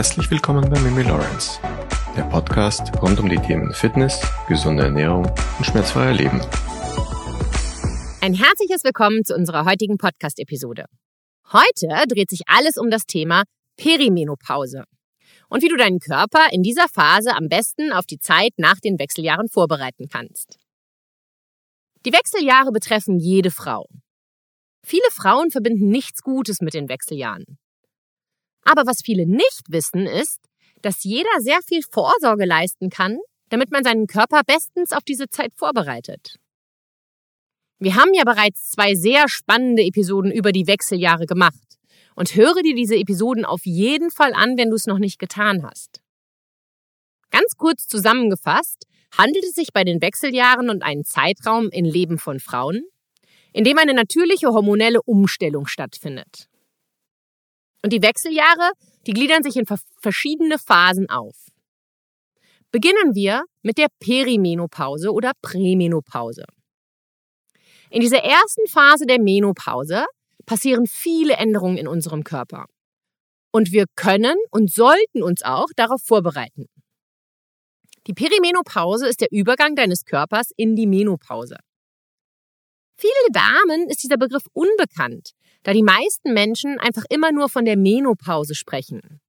Herzlich willkommen bei Mimi Lawrence, der Podcast rund um die Themen Fitness, gesunde Ernährung und schmerzfreier Leben. Ein herzliches Willkommen zu unserer heutigen Podcast-Episode. Heute dreht sich alles um das Thema Perimenopause und wie du deinen Körper in dieser Phase am besten auf die Zeit nach den Wechseljahren vorbereiten kannst. Die Wechseljahre betreffen jede Frau. Viele Frauen verbinden nichts Gutes mit den Wechseljahren. Aber was viele nicht wissen, ist, dass jeder sehr viel Vorsorge leisten kann, damit man seinen Körper bestens auf diese Zeit vorbereitet. Wir haben ja bereits zwei sehr spannende Episoden über die Wechseljahre gemacht und höre dir diese Episoden auf jeden Fall an, wenn du es noch nicht getan hast. Ganz kurz zusammengefasst handelt es sich bei den Wechseljahren um einen Zeitraum im Leben von Frauen, in dem eine natürliche hormonelle Umstellung stattfindet. Und die Wechseljahre, die gliedern sich in verschiedene Phasen auf. Beginnen wir mit der Perimenopause oder Prämenopause. In dieser ersten Phase der Menopause passieren viele Änderungen in unserem Körper. Und wir können und sollten uns auch darauf vorbereiten. Die Perimenopause ist der Übergang deines Körpers in die Menopause. Viele Damen ist dieser Begriff unbekannt, da die meisten Menschen einfach immer nur von der Menopause sprechen.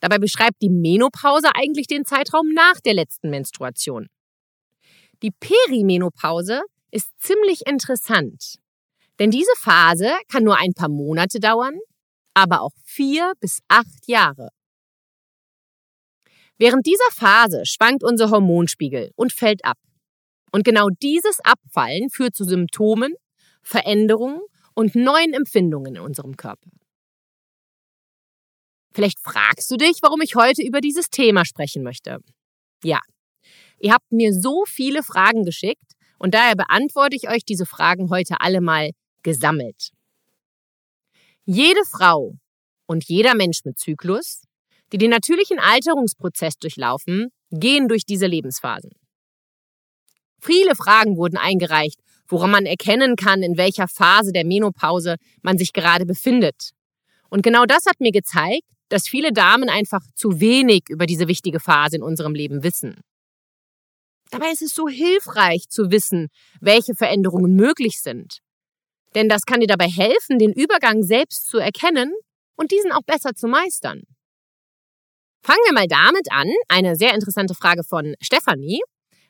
Dabei beschreibt die Menopause eigentlich den Zeitraum nach der letzten Menstruation. Die Perimenopause ist ziemlich interessant, denn diese Phase kann nur ein paar Monate dauern, aber auch vier bis acht Jahre. Während dieser Phase schwankt unser Hormonspiegel und fällt ab. Und genau dieses Abfallen führt zu Symptomen, Veränderungen und neuen Empfindungen in unserem Körper. Vielleicht fragst du dich, warum ich heute über dieses Thema sprechen möchte. Ja, ihr habt mir so viele Fragen geschickt und daher beantworte ich euch diese Fragen heute alle mal gesammelt. Jede Frau und jeder Mensch mit Zyklus, die den natürlichen Alterungsprozess durchlaufen, gehen durch diese Lebensphasen. Viele Fragen wurden eingereicht woran man erkennen kann, in welcher Phase der Menopause man sich gerade befindet. Und genau das hat mir gezeigt, dass viele Damen einfach zu wenig über diese wichtige Phase in unserem Leben wissen. Dabei ist es so hilfreich zu wissen, welche Veränderungen möglich sind. Denn das kann dir dabei helfen, den Übergang selbst zu erkennen und diesen auch besser zu meistern. Fangen wir mal damit an, eine sehr interessante Frage von Stefanie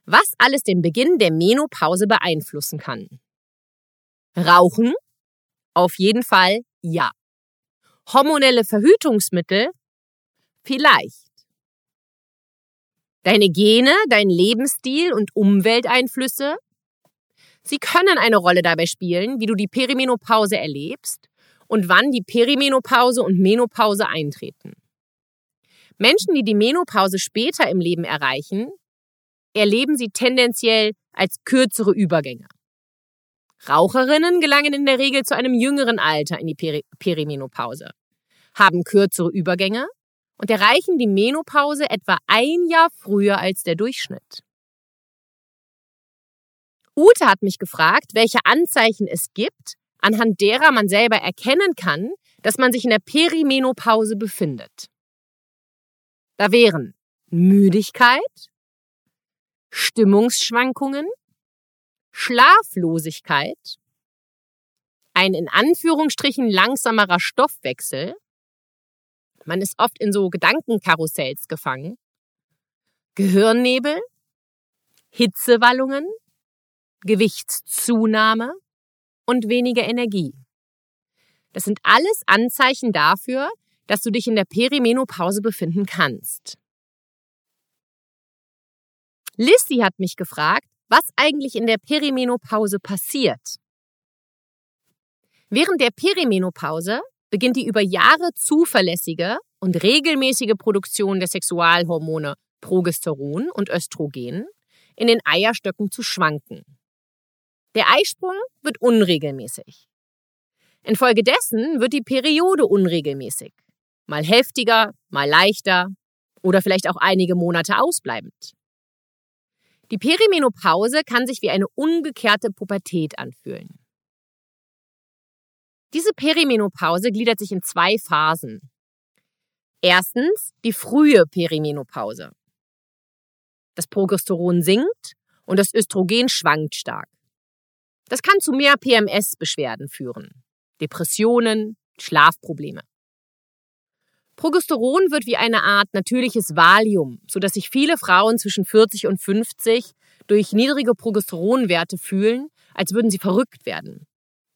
was alles den Beginn der Menopause beeinflussen kann. Rauchen? Auf jeden Fall ja. Hormonelle Verhütungsmittel? Vielleicht. Deine Gene, dein Lebensstil und Umwelteinflüsse? Sie können eine Rolle dabei spielen, wie du die Perimenopause erlebst und wann die Perimenopause und Menopause eintreten. Menschen, die die Menopause später im Leben erreichen, erleben sie tendenziell als kürzere Übergänge. Raucherinnen gelangen in der Regel zu einem jüngeren Alter in die Peri Perimenopause, haben kürzere Übergänge und erreichen die Menopause etwa ein Jahr früher als der Durchschnitt. Ute hat mich gefragt, welche Anzeichen es gibt, anhand derer man selber erkennen kann, dass man sich in der Perimenopause befindet. Da wären Müdigkeit, Stimmungsschwankungen, Schlaflosigkeit, ein in Anführungsstrichen langsamerer Stoffwechsel, man ist oft in so Gedankenkarussells gefangen, Gehirnnebel, Hitzewallungen, Gewichtszunahme und weniger Energie. Das sind alles Anzeichen dafür, dass du dich in der Perimenopause befinden kannst. Lissy hat mich gefragt, was eigentlich in der Perimenopause passiert. Während der Perimenopause beginnt die über Jahre zuverlässige und regelmäßige Produktion der Sexualhormone Progesteron und Östrogen in den Eierstöcken zu schwanken. Der Eisprung wird unregelmäßig. Infolgedessen wird die Periode unregelmäßig, mal heftiger, mal leichter oder vielleicht auch einige Monate ausbleibend. Die Perimenopause kann sich wie eine umgekehrte Pubertät anfühlen. Diese Perimenopause gliedert sich in zwei Phasen. Erstens die frühe Perimenopause. Das Progesteron sinkt und das Östrogen schwankt stark. Das kann zu mehr PMS-Beschwerden führen. Depressionen, Schlafprobleme. Progesteron wird wie eine Art natürliches Valium, sodass sich viele Frauen zwischen 40 und 50 durch niedrige Progesteronwerte fühlen, als würden sie verrückt werden.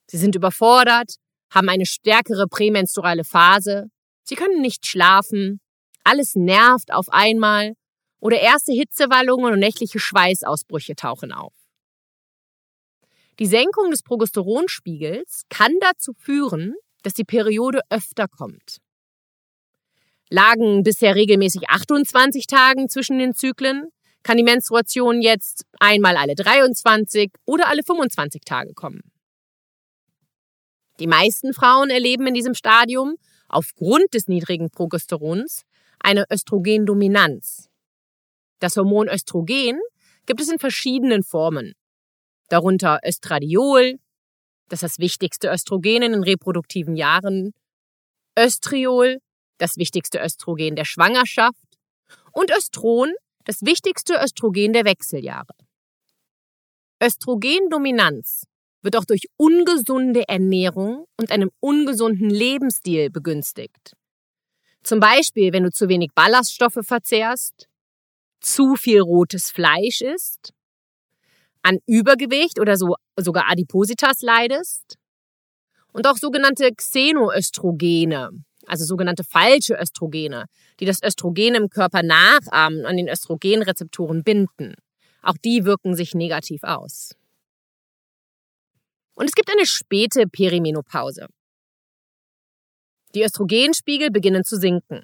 Sie sind überfordert, haben eine stärkere prämenstruale Phase, sie können nicht schlafen, alles nervt auf einmal oder erste Hitzewallungen und nächtliche Schweißausbrüche tauchen auf. Die Senkung des Progesteronspiegels kann dazu führen, dass die Periode öfter kommt. Lagen bisher regelmäßig 28 Tagen zwischen den Zyklen, kann die Menstruation jetzt einmal alle 23 oder alle 25 Tage kommen. Die meisten Frauen erleben in diesem Stadium aufgrund des niedrigen Progesterons eine Östrogendominanz. Das Hormon Östrogen gibt es in verschiedenen Formen, darunter Östradiol, das ist das wichtigste Östrogen in den reproduktiven Jahren, Östriol, das wichtigste Östrogen der Schwangerschaft, und Östron, das wichtigste Östrogen der Wechseljahre. Östrogendominanz wird auch durch ungesunde Ernährung und einem ungesunden Lebensstil begünstigt. Zum Beispiel, wenn du zu wenig Ballaststoffe verzehrst, zu viel rotes Fleisch isst, an Übergewicht oder so, sogar Adipositas leidest und auch sogenannte Xenoöstrogene, also sogenannte falsche Östrogene, die das Östrogen im Körper nachahmen und an den Östrogenrezeptoren binden. Auch die wirken sich negativ aus. Und es gibt eine späte Perimenopause. Die Östrogenspiegel beginnen zu sinken,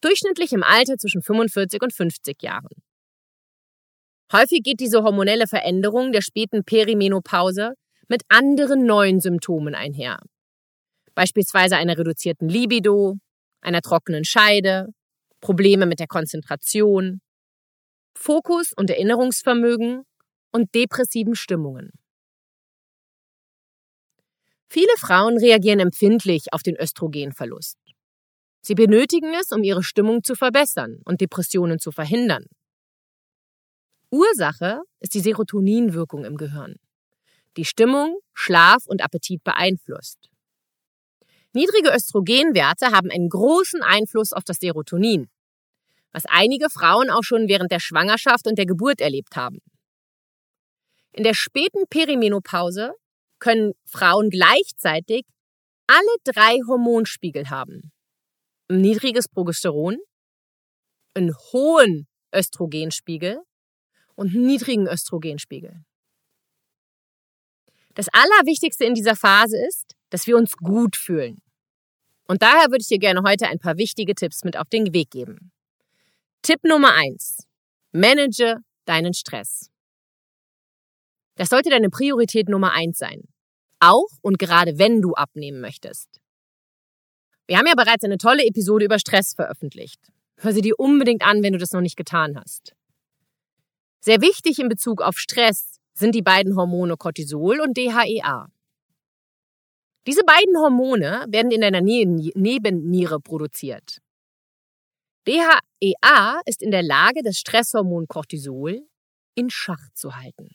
durchschnittlich im Alter zwischen 45 und 50 Jahren. Häufig geht diese hormonelle Veränderung der späten Perimenopause mit anderen neuen Symptomen einher. Beispielsweise einer reduzierten Libido, einer trockenen Scheide, Probleme mit der Konzentration, Fokus und Erinnerungsvermögen und depressiven Stimmungen. Viele Frauen reagieren empfindlich auf den Östrogenverlust. Sie benötigen es, um ihre Stimmung zu verbessern und Depressionen zu verhindern. Ursache ist die Serotoninwirkung im Gehirn, die Stimmung, Schlaf und Appetit beeinflusst. Niedrige Östrogenwerte haben einen großen Einfluss auf das Serotonin, was einige Frauen auch schon während der Schwangerschaft und der Geburt erlebt haben. In der späten Perimenopause können Frauen gleichzeitig alle drei Hormonspiegel haben. Ein niedriges Progesteron, einen hohen Östrogenspiegel und niedrigen Östrogenspiegel. Das Allerwichtigste in dieser Phase ist, dass wir uns gut fühlen. Und daher würde ich dir gerne heute ein paar wichtige Tipps mit auf den Weg geben. Tipp Nummer eins: Manage deinen Stress. Das sollte deine Priorität Nummer eins sein. Auch und gerade wenn du abnehmen möchtest. Wir haben ja bereits eine tolle Episode über Stress veröffentlicht. Hör sie dir unbedingt an, wenn du das noch nicht getan hast. Sehr wichtig in Bezug auf Stress sind die beiden Hormone Cortisol und DHEA. Diese beiden Hormone werden in deiner Nebenniere produziert. DHEA ist in der Lage, das Stresshormon Cortisol in Schach zu halten.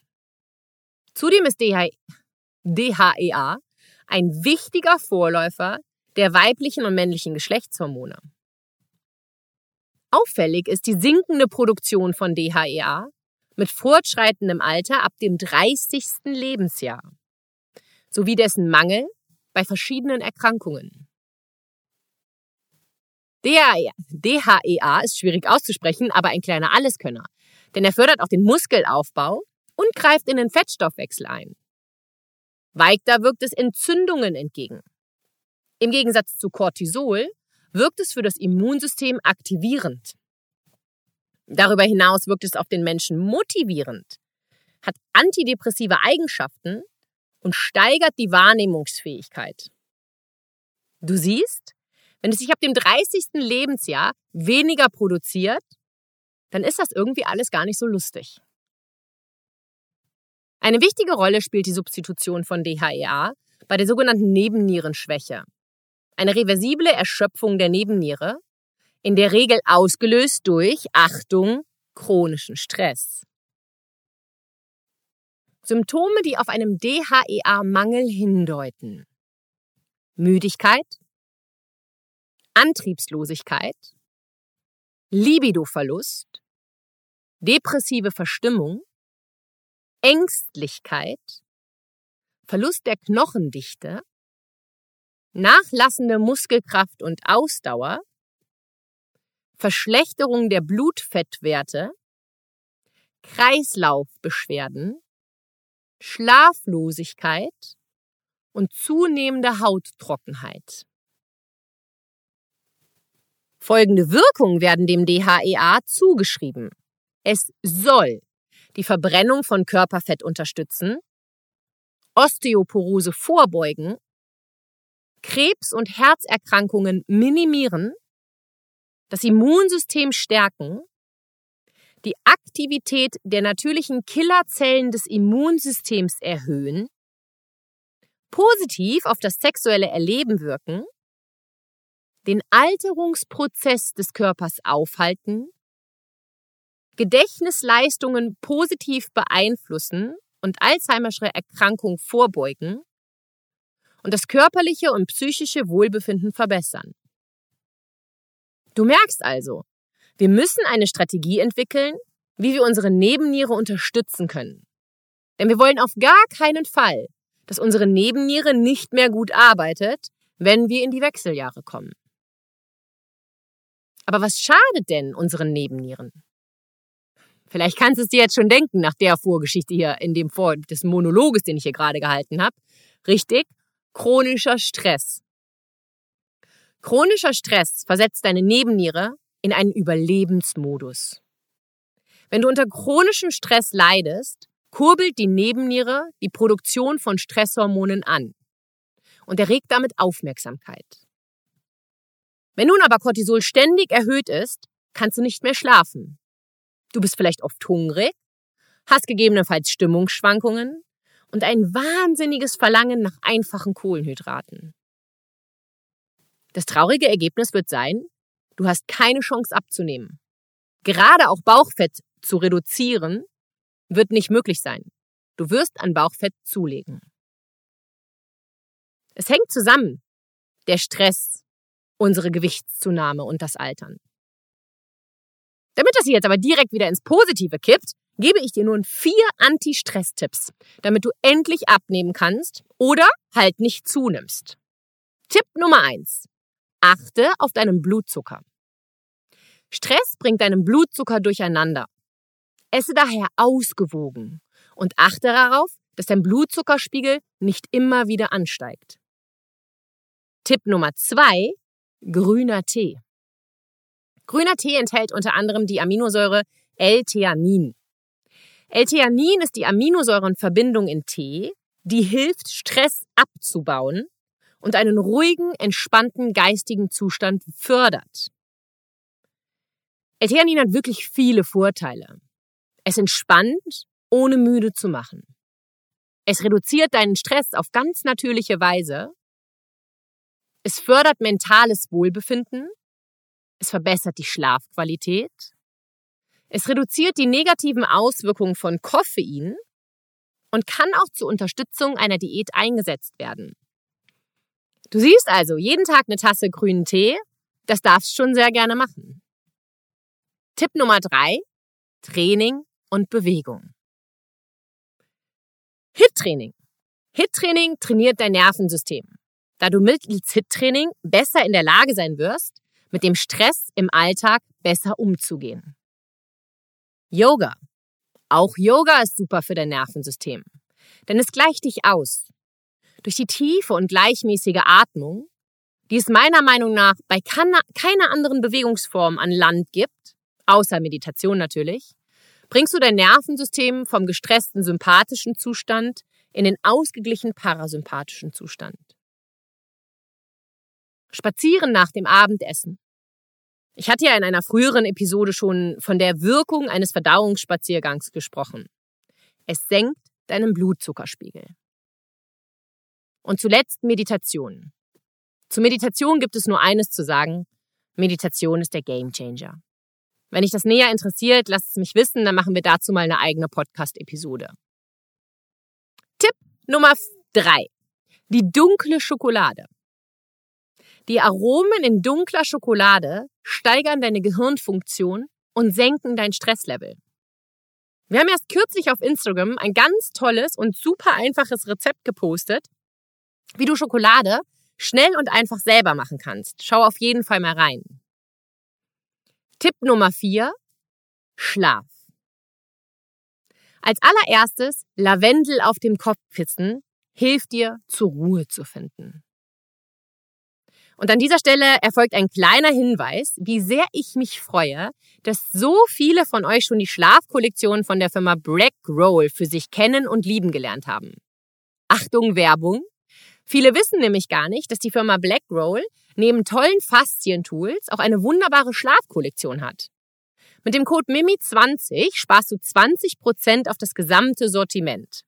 Zudem ist DHEA ein wichtiger Vorläufer der weiblichen und männlichen Geschlechtshormone. Auffällig ist die sinkende Produktion von DHEA mit fortschreitendem Alter ab dem 30. Lebensjahr sowie dessen Mangel bei verschiedenen Erkrankungen. DHEA, DHEA ist schwierig auszusprechen, aber ein kleiner Alleskönner, denn er fördert auch den Muskelaufbau und greift in den Fettstoffwechsel ein. Weiter wirkt es Entzündungen entgegen. Im Gegensatz zu Cortisol wirkt es für das Immunsystem aktivierend. Darüber hinaus wirkt es auf den Menschen motivierend, hat antidepressive Eigenschaften und steigert die Wahrnehmungsfähigkeit. Du siehst, wenn es sich ab dem 30. Lebensjahr weniger produziert, dann ist das irgendwie alles gar nicht so lustig. Eine wichtige Rolle spielt die Substitution von DHEA bei der sogenannten Nebennierenschwäche. Eine reversible Erschöpfung der Nebenniere In der Regel ausgelöst durch, Achtung, chronischen Stress. Symptome, die auf einem DHEA-Mangel hindeuten. Müdigkeit, Antriebslosigkeit, Libidoverlust, depressive Verstimmung, Ängstlichkeit, Verlust der Knochendichte, nachlassende Muskelkraft und Ausdauer, Verschlechterung der Blutfettwerte, Kreislaufbeschwerden, Schlaflosigkeit und zunehmende Hauttrockenheit. Folgende Wirkungen werden dem DHEA zugeschrieben. Es soll die Verbrennung von Körperfett unterstützen, Osteoporose vorbeugen, Krebs- und Herzerkrankungen minimieren, das Immunsystem stärken, die Aktivität der natürlichen Killerzellen des Immunsystems erhöhen, positiv auf das sexuelle Erleben wirken, den Alterungsprozess des Körpers aufhalten, Gedächtnisleistungen positiv beeinflussen und Alzheimersche Erkrankung vorbeugen und das körperliche und psychische Wohlbefinden verbessern. Du merkst also, wir müssen eine Strategie entwickeln, wie wir unsere Nebenniere unterstützen können. Denn wir wollen auf gar keinen Fall, dass unsere Nebenniere nicht mehr gut arbeitet, wenn wir in die Wechseljahre kommen. Aber was schadet denn unseren Nebennieren? Vielleicht kannst du es dir jetzt schon denken nach der Vorgeschichte hier in dem Vor des Monologes, den ich hier gerade gehalten habe. Richtig? Chronischer Stress. Chronischer Stress versetzt deine Nebenniere in einen Überlebensmodus. Wenn du unter chronischem Stress leidest, kurbelt die Nebenniere die Produktion von Stresshormonen an und erregt damit Aufmerksamkeit. Wenn nun aber Cortisol ständig erhöht ist, kannst du nicht mehr schlafen. Du bist vielleicht oft hungrig, hast gegebenenfalls Stimmungsschwankungen und ein wahnsinniges Verlangen nach einfachen Kohlenhydraten. Das traurige Ergebnis wird sein, du hast keine Chance abzunehmen. Gerade auch Bauchfett zu reduzieren wird nicht möglich sein. Du wirst an Bauchfett zulegen. Es hängt zusammen. Der Stress, unsere Gewichtszunahme und das Altern. Damit das jetzt aber direkt wieder ins Positive kippt, gebe ich dir nun vier Anti-Stress-Tipps, damit du endlich abnehmen kannst oder halt nicht zunimmst. Tipp Nummer eins: Achte auf deinen Blutzucker. Stress bringt deinen Blutzucker durcheinander. Esse daher ausgewogen und achte darauf, dass dein Blutzuckerspiegel nicht immer wieder ansteigt. Tipp Nummer zwei: Grüner Tee. Grüner Tee enthält unter anderem die Aminosäure L-Theanin. L-Theanin ist die Aminosäurenverbindung in Tee, die hilft, Stress abzubauen und einen ruhigen, entspannten geistigen Zustand fördert. L-Theanin hat wirklich viele Vorteile. Es entspannt, ohne müde zu machen. Es reduziert deinen Stress auf ganz natürliche Weise es fördert mentales Wohlbefinden. Es verbessert die Schlafqualität. Es reduziert die negativen Auswirkungen von Koffein und kann auch zur Unterstützung einer Diät eingesetzt werden. Du siehst also jeden Tag eine Tasse grünen Tee, das darfst schon sehr gerne machen. Tipp Nummer drei: Training und Bewegung. HIT-Training. HIT-Training trainiert dein Nervensystem da du mittels HIT-Training besser in der Lage sein wirst, mit dem Stress im Alltag besser umzugehen. Yoga. Auch Yoga ist super für dein Nervensystem, denn es gleicht dich aus. Durch die tiefe und gleichmäßige Atmung, die es meiner Meinung nach bei keiner anderen Bewegungsform an Land gibt, außer Meditation natürlich, bringst du dein Nervensystem vom gestressten sympathischen Zustand in den ausgeglichenen parasympathischen Zustand. Spazieren nach dem Abendessen. Ich hatte ja in einer früheren Episode schon von der Wirkung eines Verdauungsspaziergangs gesprochen. Es senkt deinen Blutzuckerspiegel. Und zuletzt Meditation. Zur Meditation gibt es nur eines zu sagen. Meditation ist der Gamechanger. Wenn dich das näher interessiert, lasst es mich wissen, dann machen wir dazu mal eine eigene Podcast-Episode. Tipp Nummer drei: Die dunkle Schokolade. Die Aromen in dunkler Schokolade steigern deine Gehirnfunktion und senken dein Stresslevel. Wir haben erst kürzlich auf Instagram ein ganz tolles und super einfaches Rezept gepostet, wie du Schokolade schnell und einfach selber machen kannst. Schau auf jeden Fall mal rein. Tipp Nummer vier: Schlaf. Als allererstes Lavendel auf dem Kopfkissen hilft dir, zur Ruhe zu finden. Und an dieser Stelle erfolgt ein kleiner Hinweis, wie sehr ich mich freue, dass so viele von euch schon die Schlafkollektion von der Firma Black Roll für sich kennen und lieben gelernt haben. Achtung Werbung. Viele wissen nämlich gar nicht, dass die Firma Black Roll neben tollen Faszien-Tools auch eine wunderbare Schlafkollektion hat. Mit dem Code MIMI20 sparst du 20% auf das gesamte Sortiment.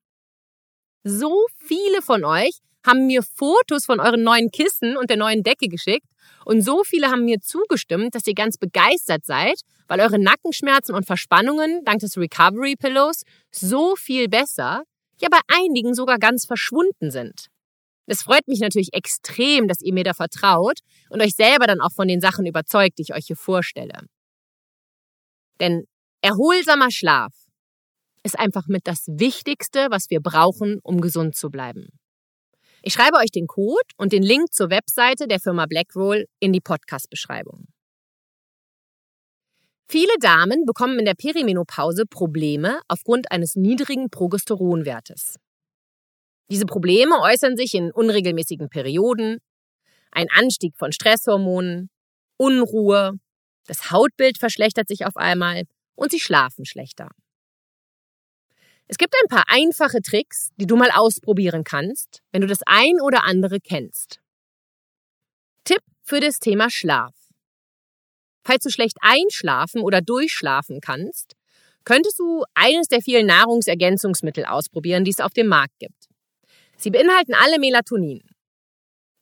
So viele von euch haben mir Fotos von euren neuen Kissen und der neuen Decke geschickt und so viele haben mir zugestimmt, dass ihr ganz begeistert seid, weil eure Nackenschmerzen und Verspannungen dank des Recovery Pillows so viel besser, ja bei einigen sogar ganz verschwunden sind. Es freut mich natürlich extrem, dass ihr mir da vertraut und euch selber dann auch von den Sachen überzeugt, die ich euch hier vorstelle. Denn erholsamer Schlaf ist einfach mit das Wichtigste, was wir brauchen, um gesund zu bleiben. Ich schreibe euch den Code und den Link zur Webseite der Firma Blackroll in die Podcast-Beschreibung. Viele Damen bekommen in der Perimenopause Probleme aufgrund eines niedrigen Progesteronwertes. Diese Probleme äußern sich in unregelmäßigen Perioden, ein Anstieg von Stresshormonen, Unruhe, das Hautbild verschlechtert sich auf einmal und sie schlafen schlechter. Es gibt ein paar einfache Tricks, die du mal ausprobieren kannst, wenn du das ein oder andere kennst. Tipp für das Thema Schlaf. Falls du schlecht einschlafen oder durchschlafen kannst, könntest du eines der vielen Nahrungsergänzungsmittel ausprobieren, die es auf dem Markt gibt. Sie beinhalten alle Melatonin.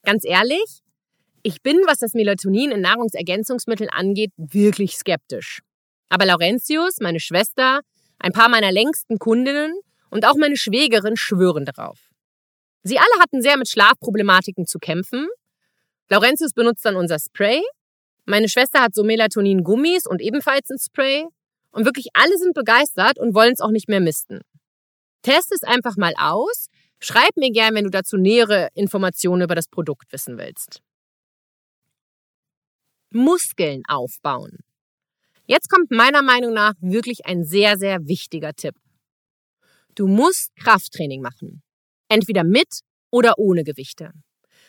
Ganz ehrlich, ich bin, was das Melatonin in Nahrungsergänzungsmitteln angeht, wirklich skeptisch. Aber Laurentius, meine Schwester, ein paar meiner längsten Kundinnen und auch meine Schwägerin schwören darauf. Sie alle hatten sehr mit Schlafproblematiken zu kämpfen. Laurentius benutzt dann unser Spray. Meine Schwester hat so Melatonin-Gummis und ebenfalls ein Spray. Und wirklich alle sind begeistert und wollen es auch nicht mehr misten. Test es einfach mal aus Schreib mir gern, wenn du dazu nähere Informationen über das Produkt wissen willst. Muskeln aufbauen. Jetzt kommt meiner Meinung nach wirklich ein sehr, sehr wichtiger Tipp. Du musst Krafttraining machen. Entweder mit oder ohne Gewichte.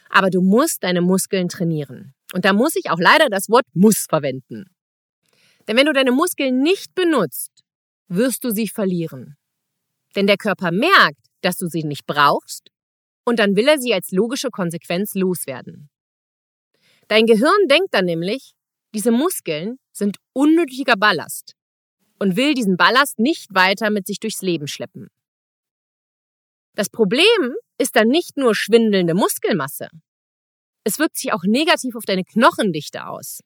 Aber du musst deine Muskeln trainieren. Und da muss ich auch leider das Wort muss verwenden. Denn wenn du deine Muskeln nicht benutzt, wirst du sie verlieren. Denn der Körper merkt, dass du sie nicht brauchst und dann will er sie als logische Konsequenz loswerden. Dein Gehirn denkt dann nämlich, diese Muskeln sind unnötiger Ballast und will diesen Ballast nicht weiter mit sich durchs Leben schleppen. Das Problem ist dann nicht nur schwindelnde Muskelmasse. Es wirkt sich auch negativ auf deine Knochendichte aus.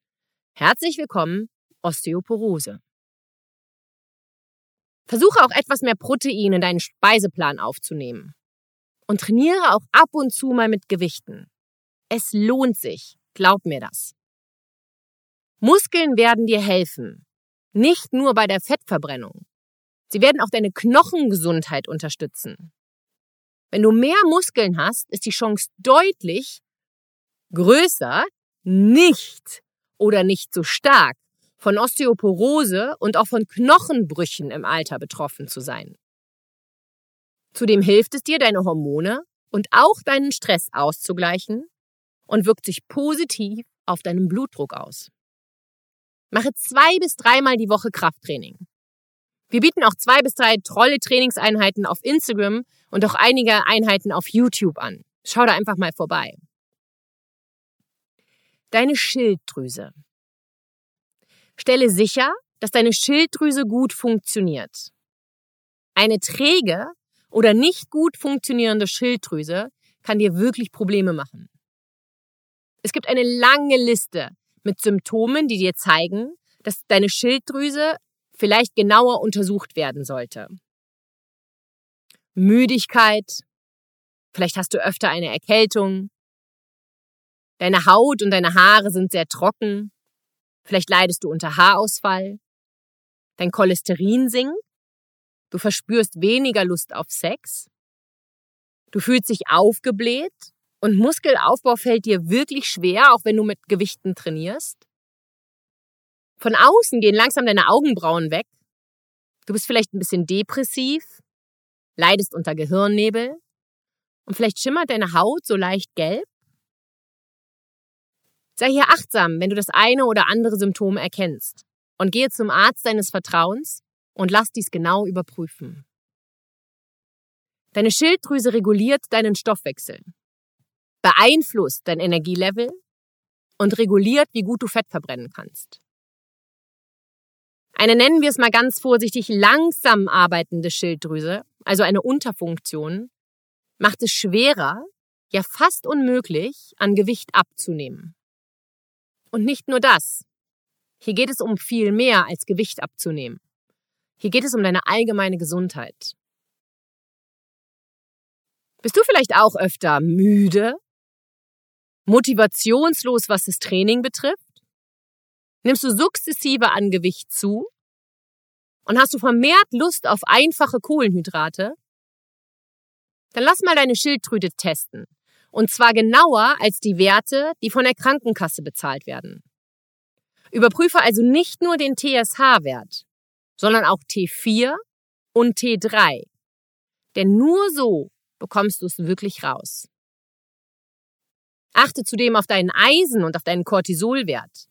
Herzlich willkommen, Osteoporose. Versuche auch etwas mehr Protein in deinen Speiseplan aufzunehmen. Und trainiere auch ab und zu mal mit Gewichten. Es lohnt sich, glaub mir das. Muskeln werden dir helfen. Nicht nur bei der Fettverbrennung. Sie werden auch deine Knochengesundheit unterstützen. Wenn du mehr Muskeln hast, ist die Chance deutlich größer, nicht oder nicht so stark von Osteoporose und auch von Knochenbrüchen im Alter betroffen zu sein. Zudem hilft es dir, deine Hormone und auch deinen Stress auszugleichen und wirkt sich positiv auf deinen Blutdruck aus. Mache zwei bis dreimal die Woche Krafttraining. Wir bieten auch zwei bis drei tolle Trainingseinheiten auf Instagram und auch einige Einheiten auf YouTube an. Schau da einfach mal vorbei. Deine Schilddrüse. Stelle sicher, dass deine Schilddrüse gut funktioniert. Eine träge oder nicht gut funktionierende Schilddrüse kann dir wirklich Probleme machen. Es gibt eine lange Liste mit Symptomen, die dir zeigen, dass deine Schilddrüse vielleicht genauer untersucht werden sollte. Müdigkeit, vielleicht hast du öfter eine Erkältung, deine Haut und deine Haare sind sehr trocken, vielleicht leidest du unter Haarausfall, dein Cholesterin sinkt, du verspürst weniger Lust auf Sex, du fühlst dich aufgebläht und Muskelaufbau fällt dir wirklich schwer, auch wenn du mit Gewichten trainierst. Von außen gehen langsam deine Augenbrauen weg. Du bist vielleicht ein bisschen depressiv, leidest unter Gehirnnebel und vielleicht schimmert deine Haut so leicht gelb. Sei hier achtsam, wenn du das eine oder andere Symptom erkennst und gehe zum Arzt deines Vertrauens und lass dies genau überprüfen. Deine Schilddrüse reguliert deinen Stoffwechsel, beeinflusst dein Energielevel und reguliert, wie gut du Fett verbrennen kannst. Eine nennen wir es mal ganz vorsichtig langsam arbeitende Schilddrüse, also eine Unterfunktion, macht es schwerer, ja fast unmöglich, an Gewicht abzunehmen. Und nicht nur das. Hier geht es um viel mehr als Gewicht abzunehmen. Hier geht es um deine allgemeine Gesundheit. Bist du vielleicht auch öfter müde? Motivationslos, was das Training betrifft? Nimmst du sukzessive an Gewicht zu? Und hast du vermehrt Lust auf einfache Kohlenhydrate? Dann lass mal deine Schilddrüse testen. Und zwar genauer als die Werte, die von der Krankenkasse bezahlt werden. Überprüfe also nicht nur den TSH-Wert, sondern auch T4 und T3. Denn nur so bekommst du es wirklich raus. Achte zudem auf deinen Eisen und auf deinen Cortisolwert.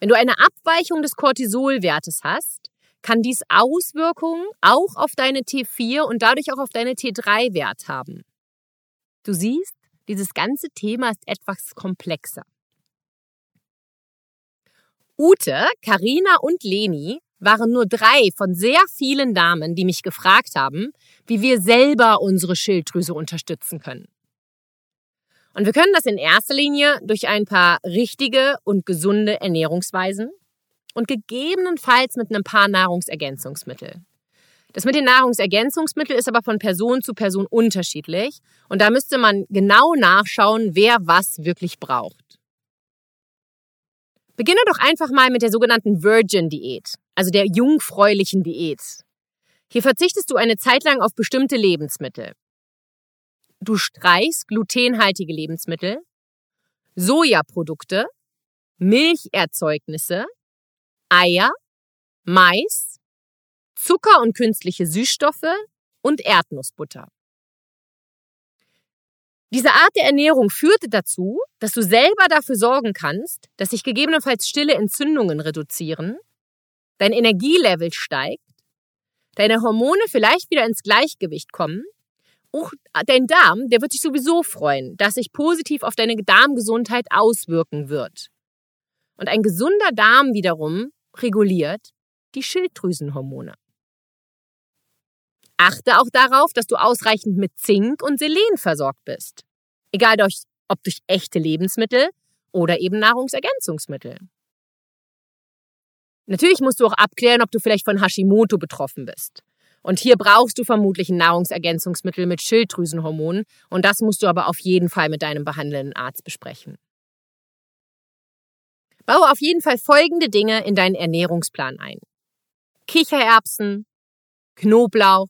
Wenn du eine Abweichung des Cortisolwertes hast, kann dies Auswirkungen auch auf deine T4 und dadurch auch auf deine T3-Wert haben. Du siehst, dieses ganze Thema ist etwas komplexer. Ute, Karina und Leni waren nur drei von sehr vielen Damen, die mich gefragt haben, wie wir selber unsere Schilddrüse unterstützen können. Und wir können das in erster Linie durch ein paar richtige und gesunde Ernährungsweisen und gegebenenfalls mit einem paar Nahrungsergänzungsmittel. Das mit den Nahrungsergänzungsmitteln ist aber von Person zu Person unterschiedlich und da müsste man genau nachschauen, wer was wirklich braucht. Beginne doch einfach mal mit der sogenannten Virgin-Diät, also der jungfräulichen Diät. Hier verzichtest du eine Zeit lang auf bestimmte Lebensmittel. Du streichst glutenhaltige Lebensmittel, Sojaprodukte, Milcherzeugnisse, Eier, Mais, Zucker und künstliche Süßstoffe und Erdnussbutter. Diese Art der Ernährung führte dazu, dass du selber dafür sorgen kannst, dass sich gegebenenfalls stille Entzündungen reduzieren, dein Energielevel steigt, deine Hormone vielleicht wieder ins Gleichgewicht kommen auch dein Darm, der wird sich sowieso freuen, dass sich positiv auf deine Darmgesundheit auswirken wird. Und ein gesunder Darm wiederum reguliert die Schilddrüsenhormone. Achte auch darauf, dass du ausreichend mit Zink und Selen versorgt bist. Egal durch, ob durch echte Lebensmittel oder eben Nahrungsergänzungsmittel. Natürlich musst du auch abklären, ob du vielleicht von Hashimoto betroffen bist. Und hier brauchst du vermutlich ein Nahrungsergänzungsmittel mit Schilddrüsenhormonen und das musst du aber auf jeden Fall mit deinem behandelnden Arzt besprechen. Baue auf jeden Fall folgende Dinge in deinen Ernährungsplan ein. Kichererbsen, Knoblauch,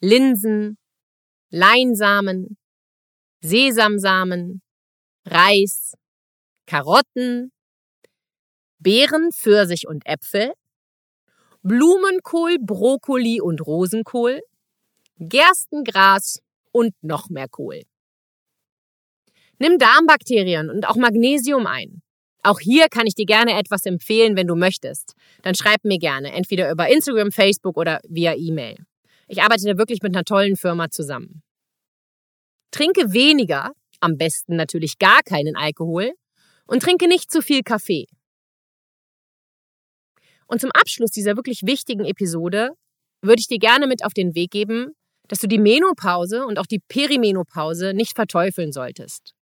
Linsen, Leinsamen, Sesamsamen, Reis, Karotten, Beeren, Pfirsich und Äpfel, Blumenkohl, Brokkoli und Rosenkohl, Gerstengras und noch mehr Kohl. Nimm Darmbakterien und auch Magnesium ein. Auch hier kann ich dir gerne etwas empfehlen, wenn du möchtest. Dann schreib mir gerne, entweder über Instagram, Facebook oder via E-Mail. Ich arbeite da wirklich mit einer tollen Firma zusammen. Trinke weniger, am besten natürlich gar keinen Alkohol und trinke nicht zu viel Kaffee. Und zum Abschluss dieser wirklich wichtigen Episode würde ich dir gerne mit auf den Weg geben, dass du die Menopause und auch die Perimenopause nicht verteufeln solltest,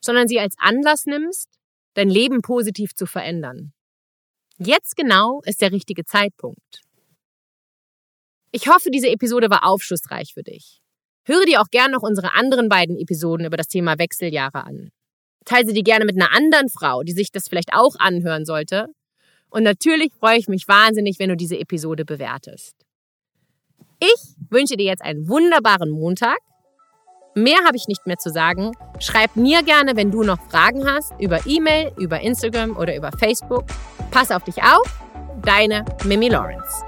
sondern sie als Anlass nimmst, dein Leben positiv zu verändern. Jetzt genau ist der richtige Zeitpunkt. Ich hoffe, diese Episode war aufschlussreich für dich. Höre dir auch gerne noch unsere anderen beiden Episoden über das Thema Wechseljahre an. Teile sie dir gerne mit einer anderen Frau, die sich das vielleicht auch anhören sollte. Und natürlich freue ich mich wahnsinnig, wenn du diese Episode bewertest. Ich wünsche dir jetzt einen wunderbaren Montag. Mehr habe ich nicht mehr zu sagen. Schreib mir gerne, wenn du noch Fragen hast, über E-Mail, über Instagram oder über Facebook. Pass auf dich auf. Deine Mimi Lawrence.